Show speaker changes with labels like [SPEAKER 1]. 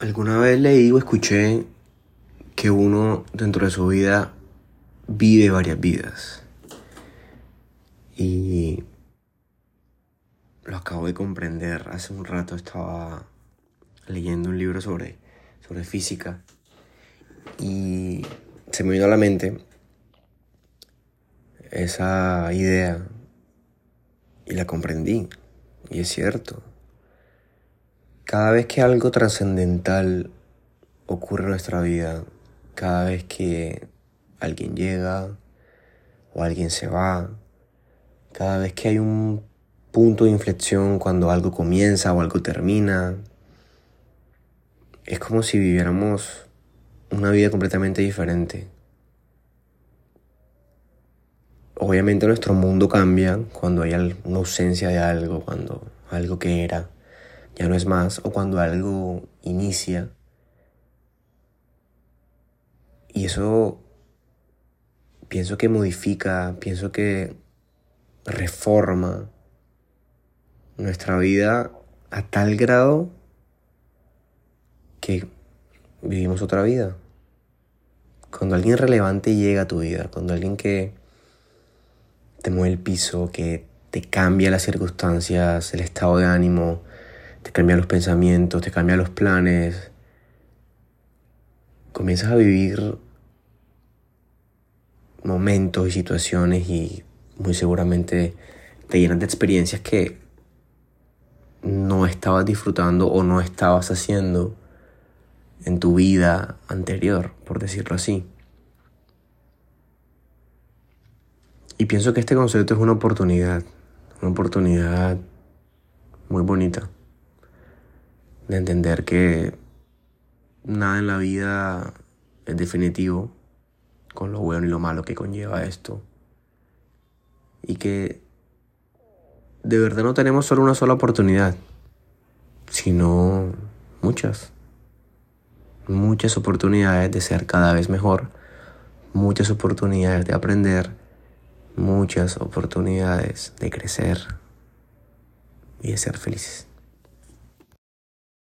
[SPEAKER 1] Alguna vez leí o escuché que uno dentro de su vida vive varias vidas. Y lo acabo de comprender. Hace un rato estaba leyendo un libro sobre, sobre física y se me vino a la mente esa idea y la comprendí. Y es cierto. Cada vez que algo trascendental ocurre en nuestra vida, cada vez que alguien llega o alguien se va, cada vez que hay un punto de inflexión cuando algo comienza o algo termina, es como si viviéramos una vida completamente diferente. Obviamente nuestro mundo cambia cuando hay una ausencia de algo, cuando algo que era ya no es más, o cuando algo inicia. Y eso pienso que modifica, pienso que reforma nuestra vida a tal grado que vivimos otra vida. Cuando alguien relevante llega a tu vida, cuando alguien que te mueve el piso, que te cambia las circunstancias, el estado de ánimo, te cambia los pensamientos, te cambia los planes. Comienzas a vivir momentos y situaciones y muy seguramente te llenas de experiencias que no estabas disfrutando o no estabas haciendo en tu vida anterior, por decirlo así. Y pienso que este concepto es una oportunidad, una oportunidad muy bonita de entender que nada en la vida es definitivo con lo bueno y lo malo que conlleva esto. Y que de verdad no tenemos solo una sola oportunidad, sino muchas. Muchas oportunidades de ser cada vez mejor, muchas oportunidades de aprender, muchas oportunidades de crecer y de ser felices.